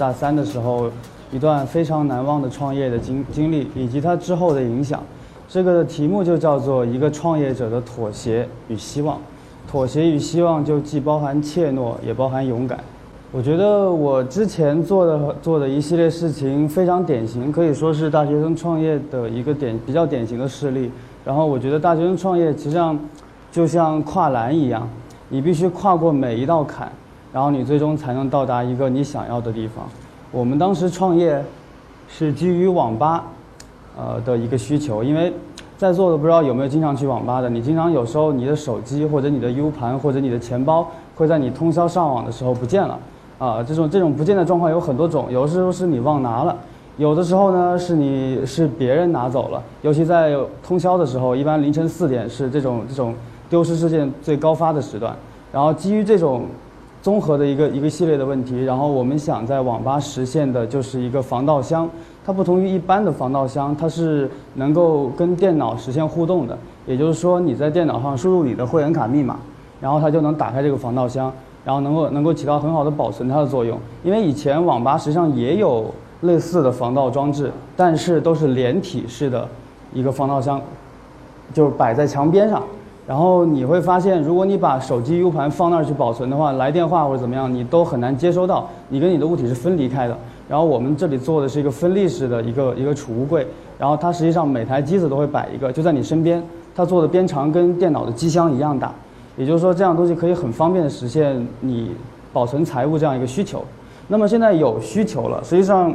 大三的时候一段非常难忘的创业的经经历，以及它之后的影响。这个题目就叫做一个创业者的妥协与希望。妥协与希望就既包含怯懦，也包含勇敢。我觉得我之前做的做的一系列事情非常典型，可以说是大学生创业的一个典比较典型的事例。然后我觉得大学生创业实际上就像跨栏一样，你必须跨过每一道坎，然后你最终才能到达一个你想要的地方。我们当时创业是基于网吧，呃的一个需求，因为在座的不知道有没有经常去网吧的，你经常有时候你的手机或者你的 U 盘或者你的钱包会在你通宵上网的时候不见了。啊，这种这种不见的状况有很多种，有的时候是你忘拿了，有的时候呢是你是别人拿走了，尤其在通宵的时候，一般凌晨四点是这种这种丢失事件最高发的时段。然后基于这种综合的一个一个系列的问题，然后我们想在网吧实现的就是一个防盗箱，它不同于一般的防盗箱，它是能够跟电脑实现互动的，也就是说你在电脑上输入你的会员卡密码，然后它就能打开这个防盗箱。然后能够能够起到很好的保存它的作用，因为以前网吧实际上也有类似的防盗装置，但是都是连体式的一个防盗箱，就是摆在墙边上。然后你会发现，如果你把手机 U 盘放那儿去保存的话，来电话或者怎么样，你都很难接收到，你跟你的物体是分离开的。然后我们这里做的是一个分立式的一个一个储物柜，然后它实际上每台机子都会摆一个，就在你身边，它做的边长跟电脑的机箱一样大。也就是说，这样东西可以很方便的实现你保存财物这样一个需求。那么现在有需求了，实际上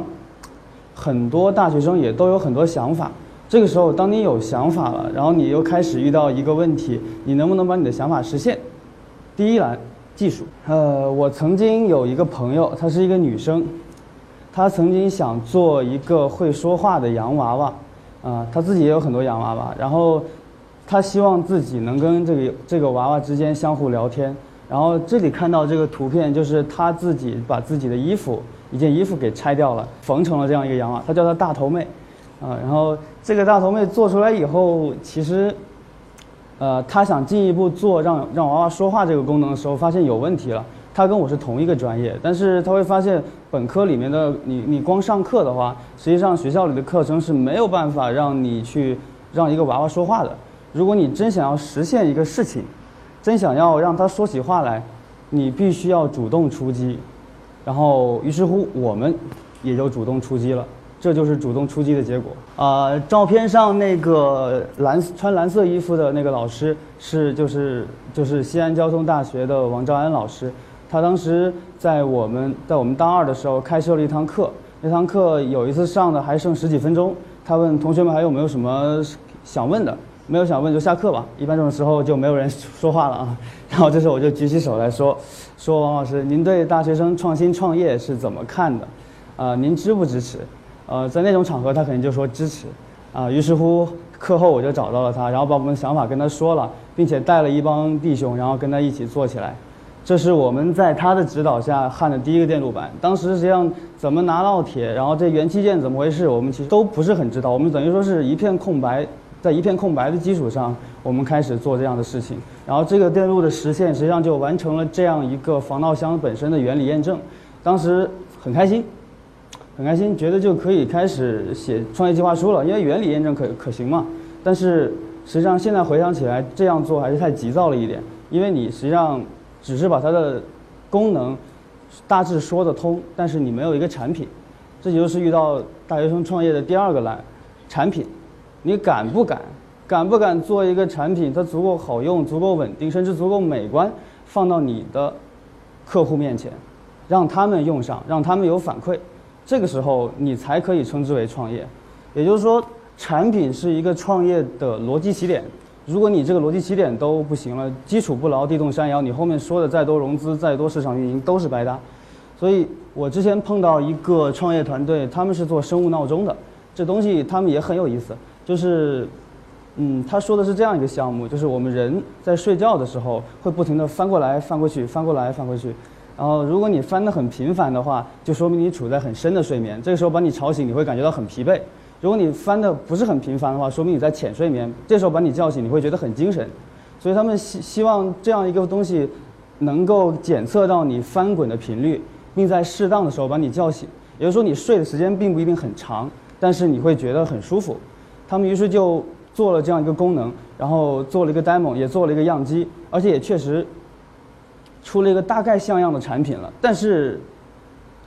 很多大学生也都有很多想法。这个时候，当你有想法了，然后你又开始遇到一个问题：你能不能把你的想法实现？第一栏，技术。呃，我曾经有一个朋友，她是一个女生，她曾经想做一个会说话的洋娃娃，啊，她自己也有很多洋娃娃，然后。她希望自己能跟这个这个娃娃之间相互聊天，然后这里看到这个图片，就是她自己把自己的衣服一件衣服给拆掉了，缝成了这样一个洋娃，娃，她叫她大头妹，啊，然后这个大头妹做出来以后，其实，呃，她想进一步做让让娃娃说话这个功能的时候，发现有问题了。他跟我是同一个专业，但是他会发现本科里面的你你光上课的话，实际上学校里的课程是没有办法让你去让一个娃娃说话的。如果你真想要实现一个事情，真想要让他说起话来，你必须要主动出击。然后，于是乎，我们也就主动出击了。这就是主动出击的结果。啊，照片上那个蓝穿蓝色衣服的那个老师是就是就是西安交通大学的王兆安老师。他当时在我们在我们大二的时候开设了一堂课，那堂课有一次上的还剩十几分钟，他问同学们还有没有什么想问的。没有想问就下课吧，一般这种时候就没有人说话了啊。然后这时候我就举起手来说：“说王老师，您对大学生创新创业是怎么看的？啊，您支不支持？呃，在那种场合他肯定就说支持。啊，于是乎课后我就找到了他，然后把我们的想法跟他说了，并且带了一帮弟兄，然后跟他一起做起来。这是我们在他的指导下焊的第一个电路板。当时实际上怎么拿烙铁，然后这元器件怎么回事，我们其实都不是很知道。我们等于说是一片空白。”在一片空白的基础上，我们开始做这样的事情，然后这个电路的实现实际上就完成了这样一个防盗箱本身的原理验证。当时很开心，很开心，觉得就可以开始写创业计划书了，因为原理验证可可行嘛。但是实际上现在回想起来，这样做还是太急躁了一点，因为你实际上只是把它的功能大致说得通，但是你没有一个产品，这就是遇到大学生创业的第二个难，产品。你敢不敢？敢不敢做一个产品？它足够好用、足够稳定，甚至足够美观，放到你的客户面前，让他们用上，让他们有反馈。这个时候，你才可以称之为创业。也就是说，产品是一个创业的逻辑起点。如果你这个逻辑起点都不行了，基础不牢，地动山摇，你后面说的再多融资、再多市场运营都是白搭。所以我之前碰到一个创业团队，他们是做生物闹钟的，这东西他们也很有意思。就是，嗯，他说的是这样一个项目，就是我们人在睡觉的时候会不停地翻过来翻过去，翻过来翻过去，然后如果你翻得很频繁的话，就说明你处在很深的睡眠，这个时候把你吵醒，你会感觉到很疲惫；如果你翻的不是很频繁的话，说明你在浅睡眠，这时候把你叫醒，你会觉得很精神。所以他们希希望这样一个东西，能够检测到你翻滚的频率，并在适当的时候把你叫醒。也就是说，你睡的时间并不一定很长，但是你会觉得很舒服。他们于是就做了这样一个功能，然后做了一个 demo，也做了一个样机，而且也确实出了一个大概像样的产品了。但是，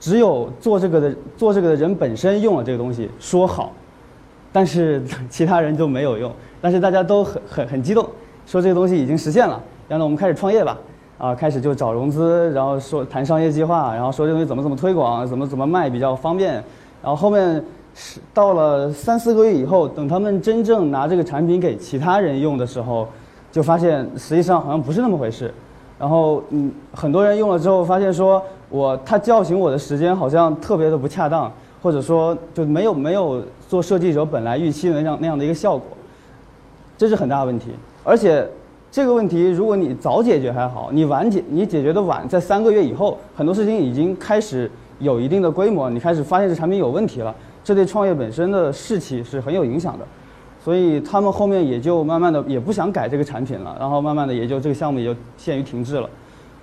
只有做这个的做这个的人本身用了这个东西说好，但是其他人就没有用。但是大家都很很很激动，说这个东西已经实现了，然后我们开始创业吧。啊，开始就找融资，然后说谈商业计划，然后说这东西怎么怎么推广，怎么怎么卖比较方便。然后后面是到了三四个月以后，等他们真正拿这个产品给其他人用的时候，就发现实际上好像不是那么回事。然后嗯，很多人用了之后发现说，我他叫醒我的时间好像特别的不恰当，或者说就没有没有做设计者本来预期的那样那样的一个效果，这是很大问题，而且。这个问题，如果你早解决还好，你晚解，你解决的晚，在三个月以后，很多事情已经开始有一定的规模，你开始发现这产品有问题了，这对创业本身的士气是很有影响的，所以他们后面也就慢慢的也不想改这个产品了，然后慢慢的也就这个项目也就限于停滞了。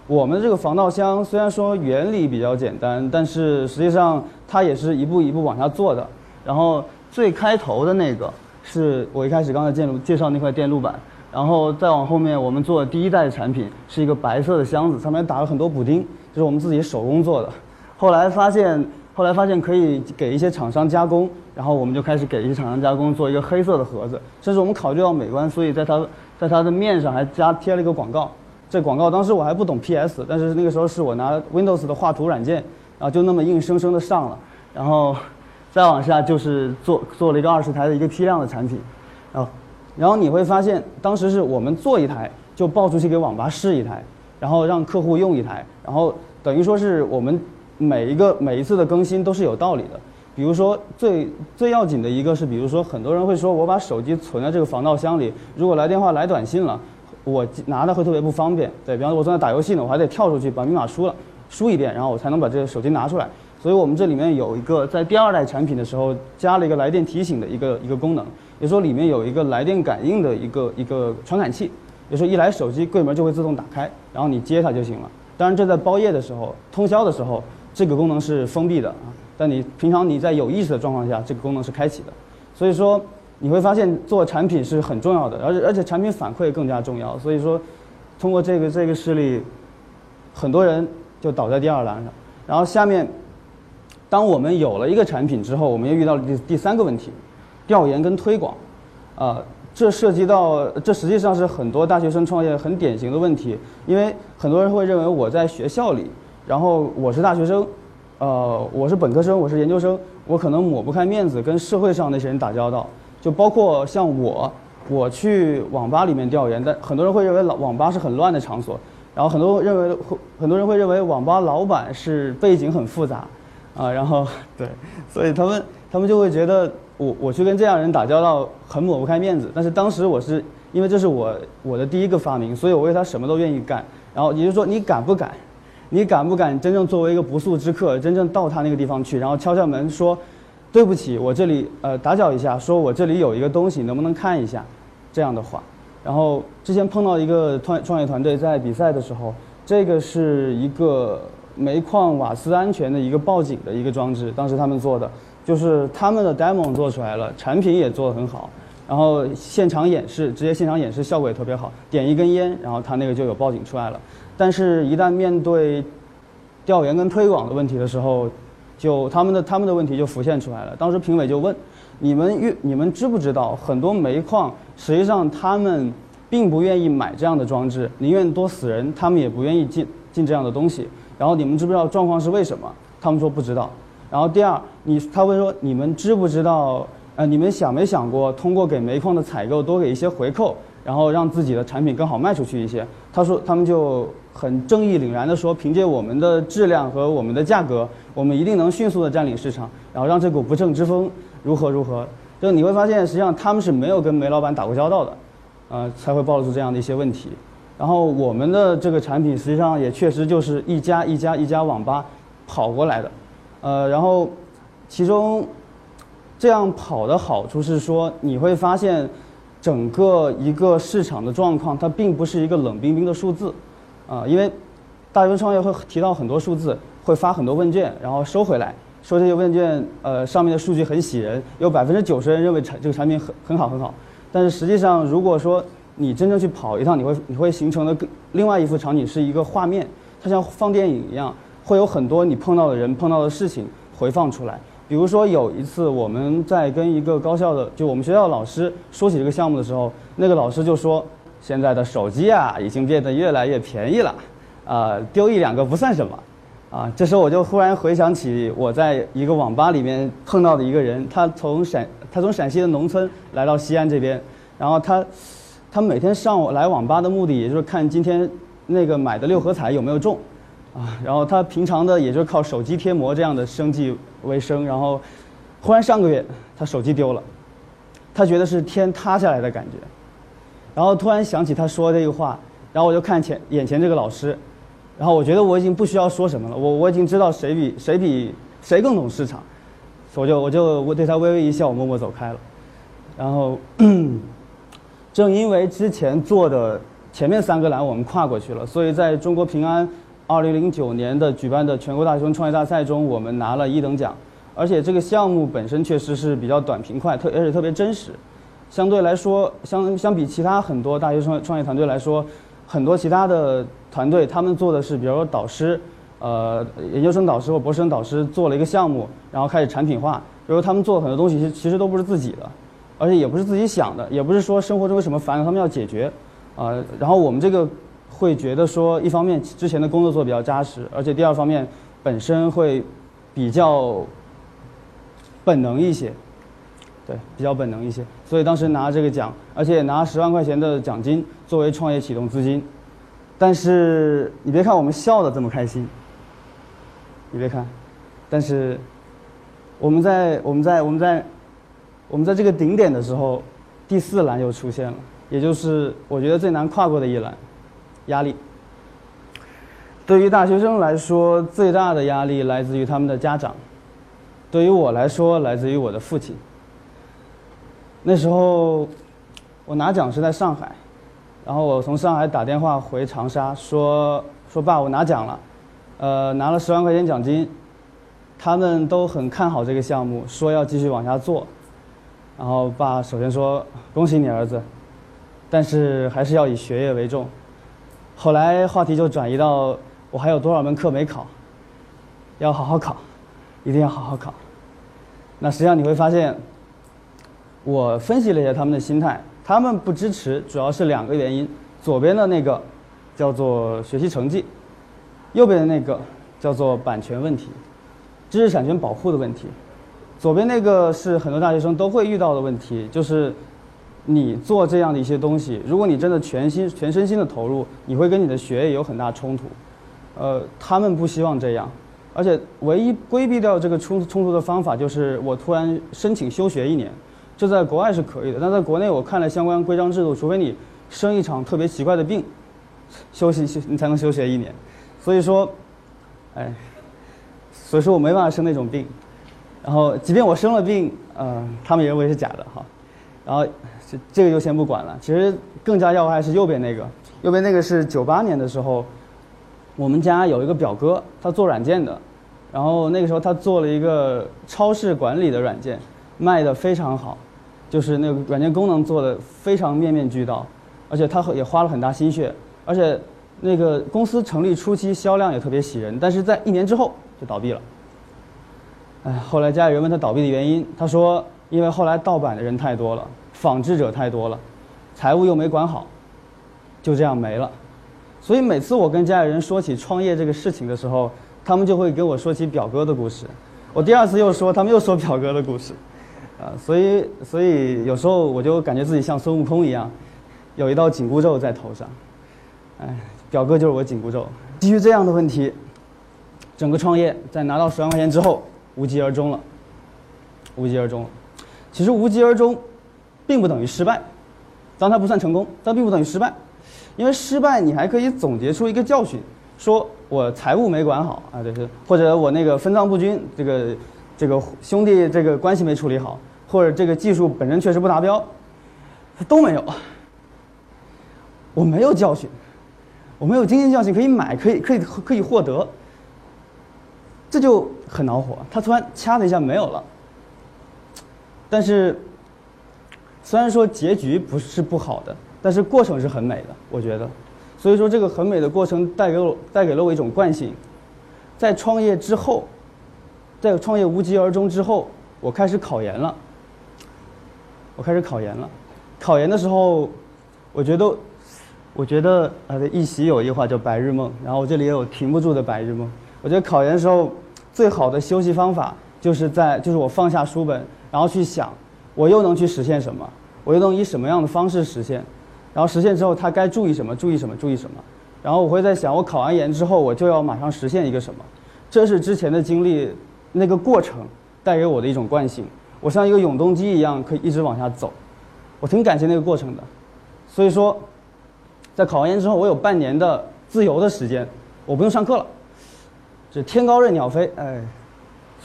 我们这个防盗箱虽然说原理比较简单，但是实际上它也是一步一步往下做的。然后最开头的那个是我一开始刚才介介绍那块电路板。然后再往后面，我们做第一代的产品是一个白色的箱子，上面打了很多补丁，这是我们自己手工做的。后来发现，后来发现可以给一些厂商加工，然后我们就开始给一些厂商加工做一个黑色的盒子。甚至我们考虑到美观，所以在它在它的面上还加贴了一个广告。这广告当时我还不懂 PS，但是那个时候是我拿 Windows 的画图软件，然后就那么硬生生的上了。然后再往下就是做做了一个二十台的一个批量的产品，然后。然后你会发现，当时是我们做一台就报出去给网吧试一台，然后让客户用一台，然后等于说是我们每一个每一次的更新都是有道理的。比如说最最要紧的一个是，比如说很多人会说我把手机存在这个防盗箱里，如果来电话来短信了，我拿的会特别不方便。对比方说我正在打游戏呢，我还得跳出去把密码输了输一遍，然后我才能把这个手机拿出来。所以我们这里面有一个在第二代产品的时候加了一个来电提醒的一个一个功能。也说里面有一个来电感应的一个一个传感器，也说一来手机柜门就会自动打开，然后你接它就行了。当然这在包夜的时候、通宵的时候，这个功能是封闭的啊。但你平常你在有意识的状况下，这个功能是开启的。所以说你会发现做产品是很重要的，而且而且产品反馈更加重要。所以说，通过这个这个事例，很多人就倒在第二栏上。然后下面，当我们有了一个产品之后，我们又遇到了第第三个问题。调研跟推广，啊，这涉及到这实际上是很多大学生创业很典型的问题，因为很多人会认为我在学校里，然后我是大学生，呃，我是本科生，我是研究生，我可能抹不开面子跟社会上那些人打交道，就包括像我，我去网吧里面调研，但很多人会认为老网吧是很乱的场所，然后很多认为会很多人会认为网吧老板是背景很复杂，啊，然后对，所以他们他们就会觉得。我我去跟这样人打交道很抹不开面子，但是当时我是因为这是我我的第一个发明，所以我为他什么都愿意干。然后也就是说，你敢不敢？你敢不敢真正作为一个不速之客，真正到他那个地方去，然后敲敲门说：“对不起，我这里呃打搅一下，说我这里有一个东西，能不能看一下？”这样的话。然后之前碰到一个创创业团队在比赛的时候，这个是一个煤矿瓦斯安全的一个报警的一个装置，当时他们做的。就是他们的 demo 做出来了，产品也做得很好，然后现场演示，直接现场演示效果也特别好，点一根烟，然后他那个就有报警出来了。但是，一旦面对调研跟推广的问题的时候，就他们的他们的问题就浮现出来了。当时评委就问：你们愿你们知不知道，很多煤矿实际上他们并不愿意买这样的装置，宁愿多死人，他们也不愿意进进这样的东西。然后你们知不知道状况是为什么？他们说不知道。然后第二，你他会说你们知不知道？呃，你们想没想过通过给煤矿的采购多给一些回扣，然后让自己的产品更好卖出去一些？他说他们就很正义凛然地说，凭借我们的质量和我们的价格，我们一定能迅速地占领市场，然后让这股不正之风如何如何？就你会发现，实际上他们是没有跟煤老板打过交道的，呃，才会暴露出这样的一些问题。然后我们的这个产品实际上也确实就是一家一家一家网吧跑过来的。呃，然后，其中这样跑的好处是说，你会发现整个一个市场的状况，它并不是一个冷冰冰的数字，啊，因为大学生创业会提到很多数字，会发很多问卷，然后收回来，说这些问卷呃上面的数据很喜人，有百分之九十人认为产这个产品很很好很好。但是实际上，如果说你真正去跑一趟，你会你会形成的另外一幅场景是一个画面，它像放电影一样，会有很多你碰到的人、碰到的事情回放出来。比如说有一次我们在跟一个高校的，就我们学校老师说起这个项目的时候，那个老师就说：“现在的手机啊，已经变得越来越便宜了，啊，丢一两个不算什么。”啊，这时候我就忽然回想起我在一个网吧里面碰到的一个人，他从陕他从陕西的农村来到西安这边，然后他他每天上来网吧的目的，也就是看今天那个买的六合彩有没有中。啊，然后他平常的也就靠手机贴膜这样的生计为生，然后，忽然上个月他手机丢了，他觉得是天塌下来的感觉，然后突然想起他说这个话，然后我就看前眼前这个老师，然后我觉得我已经不需要说什么了，我我已经知道谁比谁比谁更懂市场，我就我就我对他微微一笑，我默默走开了，然后，正因为之前做的前面三个栏我们跨过去了，所以在中国平安。二零零九年的举办的全国大学生创业大赛中，我们拿了一等奖，而且这个项目本身确实是比较短平快，特而且特别真实。相对来说，相相比其他很多大学生创业团队来说，很多其他的团队他们做的是，比如说导师，呃，研究生导师或博士生导师做了一个项目，然后开始产品化，比如他们做的很多东西其实都不是自己的，而且也不是自己想的，也不是说生活中有什么烦恼他们要解决，啊，然后我们这个。会觉得说，一方面之前的工作做比较扎实，而且第二方面本身会比较本能一些，对，比较本能一些。所以当时拿这个奖，而且拿十万块钱的奖金作为创业启动资金。但是你别看我们笑的这么开心，你别看，但是我们在我们在我们在我们在这个顶点的时候，第四栏又出现了，也就是我觉得最难跨过的一栏。压力，对于大学生来说，最大的压力来自于他们的家长；对于我来说，来自于我的父亲。那时候，我拿奖是在上海，然后我从上海打电话回长沙，说说爸，我拿奖了，呃，拿了十万块钱奖金，他们都很看好这个项目，说要继续往下做。然后爸首先说恭喜你儿子，但是还是要以学业为重。后来话题就转移到我还有多少门课没考，要好好考，一定要好好考。那实际上你会发现，我分析了一下他们的心态，他们不支持主要是两个原因：左边的那个叫做学习成绩，右边的那个叫做版权问题，知识产权保护的问题。左边那个是很多大学生都会遇到的问题，就是。你做这样的一些东西，如果你真的全心全身心的投入，你会跟你的学业有很大冲突。呃，他们不希望这样，而且唯一规避掉这个冲冲突的方法就是我突然申请休学一年，这在国外是可以的，但在国内我看了相关规章制度，除非你生一场特别奇怪的病，休息休你才能休学一年。所以说，哎，所以说我没办法生那种病，然后即便我生了病，呃，他们也认为是假的哈，然后。这这个就先不管了。其实更加要害是右边那个，右边那个是九八年的时候，我们家有一个表哥，他做软件的，然后那个时候他做了一个超市管理的软件，卖的非常好，就是那个软件功能做的非常面面俱到，而且他也花了很大心血，而且那个公司成立初期销量也特别喜人，但是在一年之后就倒闭了。哎，后来家里人问他倒闭的原因，他说因为后来盗版的人太多了。仿制者太多了，财务又没管好，就这样没了。所以每次我跟家里人说起创业这个事情的时候，他们就会跟我说起表哥的故事。我第二次又说，他们又说表哥的故事，啊，所以所以有时候我就感觉自己像孙悟空一样，有一道紧箍咒在头上。哎，表哥就是我紧箍咒。基于这样的问题，整个创业在拿到十万块钱之后无疾而终了，无疾而终了。其实无疾而终。并不等于失败，当它不算成功，但并不等于失败，因为失败你还可以总结出一个教训，说我财务没管好啊，这是，或者我那个分赃不均，这个这个兄弟这个关系没处理好，或者这个技术本身确实不达标，都没有，我没有教训，我没有经验教训可以买，可以可以可以获得，这就很恼火。他突然掐了一下没有了，但是虽然说结局不是不好的，但是过程是很美的，我觉得。所以说这个很美的过程带给我带给了我一种惯性，在创业之后，在创业无疾而终之后，我开始考研了。我开始考研了，考研的时候，我觉得。我觉得呃，一席有一话叫白日梦，然后我这里也有停不住的白日梦。我觉得考研的时候，最好的休息方法就是在就是我放下书本，然后去想，我又能去实现什么，我又能以什么样的方式实现，然后实现之后他该注意什么，注意什么，注意什么。然后我会在想，我考完研之后，我就要马上实现一个什么。这是之前的经历，那个过程带给我的一种惯性。我像一个永动机一样，可以一直往下走。我挺感谢那个过程的，所以说。在考完研之后，我有半年的自由的时间，我不用上课了，这天高任鸟飞，哎，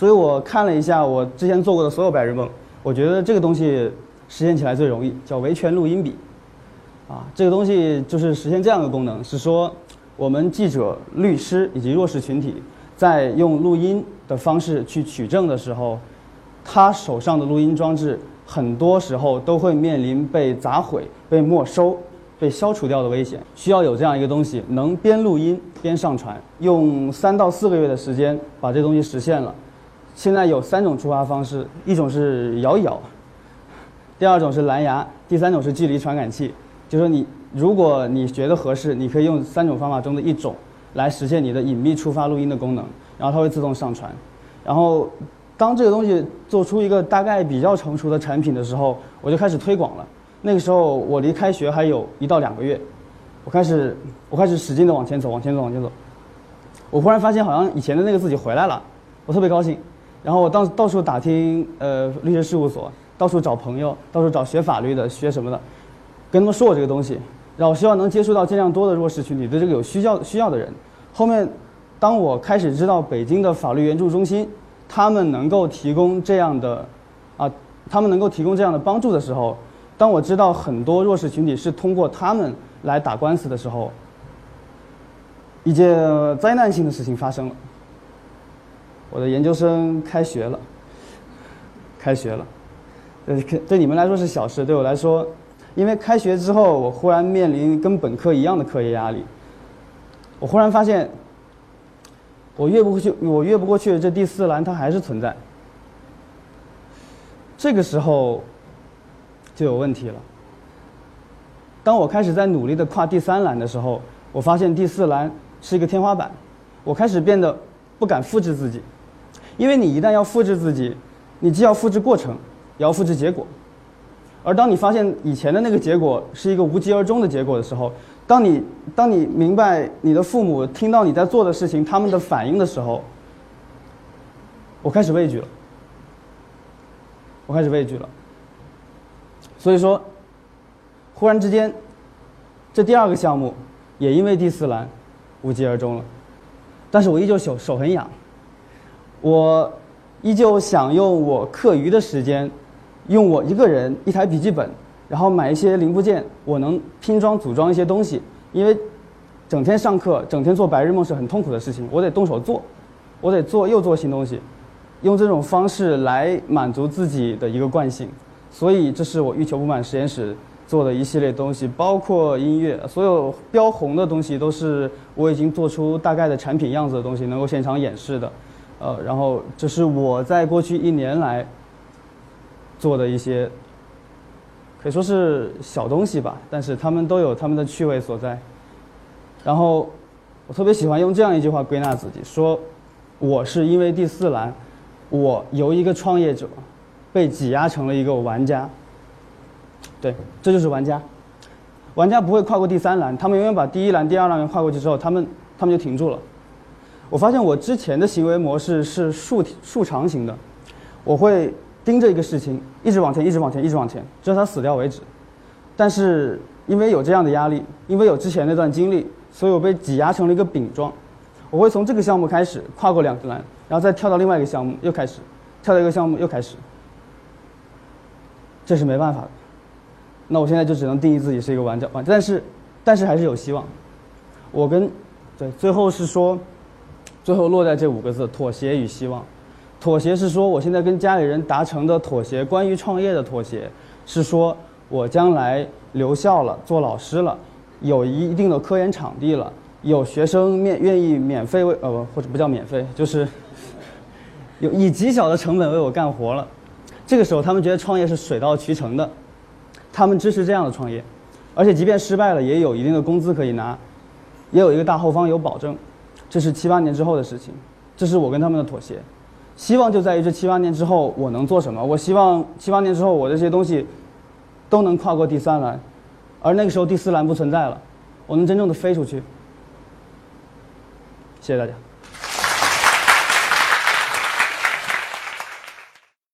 所以我看了一下我之前做过的所有白日梦，我觉得这个东西实现起来最容易，叫维权录音笔，啊，这个东西就是实现这样的功能，是说我们记者、律师以及弱势群体在用录音的方式去取证的时候，他手上的录音装置很多时候都会面临被砸毁、被没收。被消除掉的危险，需要有这样一个东西，能边录音边上传，用三到四个月的时间把这东西实现了。现在有三种触发方式，一种是摇一摇，第二种是蓝牙，第三种是距离传感器。就说你，如果你觉得合适，你可以用三种方法中的一种来实现你的隐秘触发录音的功能，然后它会自动上传。然后，当这个东西做出一个大概比较成熟的产品的时候，我就开始推广了。那个时候我离开学还有一到两个月，我开始我开始使劲的往前走，往前走，往前走。我忽然发现好像以前的那个自己回来了，我特别高兴。然后我到到处打听呃律师事务所，到处找朋友，到处找学法律的、学什么的，跟他们说我这个东西，然后希望能接触到尽量多的弱势群体，对这个有需要需要的人。后面，当我开始知道北京的法律援助中心，他们能够提供这样的啊，他们能够提供这样的帮助的时候。当我知道很多弱势群体是通过他们来打官司的时候，一件灾难性的事情发生了。我的研究生开学了，开学了，呃，对你们来说是小事，对我来说，因为开学之后，我忽然面临跟本科一样的课业压力。我忽然发现，我越不过去，我越不过去这第四栏，它还是存在。这个时候。就有问题了。当我开始在努力的跨第三栏的时候，我发现第四栏是一个天花板，我开始变得不敢复制自己，因为你一旦要复制自己，你既要复制过程，也要复制结果。而当你发现以前的那个结果是一个无疾而终的结果的时候，当你当你明白你的父母听到你在做的事情他们的反应的时候，我开始畏惧了，我开始畏惧了。所以说，忽然之间，这第二个项目也因为第四栏无疾而终了。但是我依旧手手很痒，我依旧想用我课余的时间，用我一个人一台笔记本，然后买一些零部件，我能拼装组装一些东西。因为整天上课，整天做白日梦是很痛苦的事情，我得动手做，我得做又做新东西，用这种方式来满足自己的一个惯性。所以，这是我欲求不满实验室做的一系列东西，包括音乐，所有标红的东西都是我已经做出大概的产品样子的东西，能够现场演示的。呃，然后这是我在过去一年来做的一些，可以说是小东西吧，但是他们都有他们的趣味所在。然后，我特别喜欢用这样一句话归纳自己：说，我是因为第四栏，我由一个创业者。被挤压成了一个玩家，对，这就是玩家。玩家不会跨过第三栏，他们永远把第一栏、第二栏跨过去之后，他们他们就停住了。我发现我之前的行为模式是竖竖长型的，我会盯着一个事情，一直往前，一直往前，一直往前，直到它死掉为止。但是因为有这样的压力，因为有之前那段经历，所以我被挤压成了一个饼状。我会从这个项目开始跨过两个栏，然后再跳到另外一个项目，又开始，跳到一个项目又开始。这是没办法的，那我现在就只能定义自己是一个完整完，但是，但是还是有希望。我跟，对，最后是说，最后落在这五个字：妥协与希望。妥协是说我现在跟家里人达成的妥协，关于创业的妥协是说我将来留校了，做老师了，有一定的科研场地了，有学生免愿意免费为呃或者不叫免费，就是 有以极小的成本为我干活了。这个时候他们觉得创业是水到渠成的，他们支持这样的创业，而且即便失败了也有一定的工资可以拿，也有一个大后方有保证。这是七八年之后的事情，这是我跟他们的妥协。希望就在于这七八年之后我能做什么。我希望七八年之后我这些东西都能跨过第三栏，而那个时候第四栏不存在了，我能真正的飞出去。谢谢大家。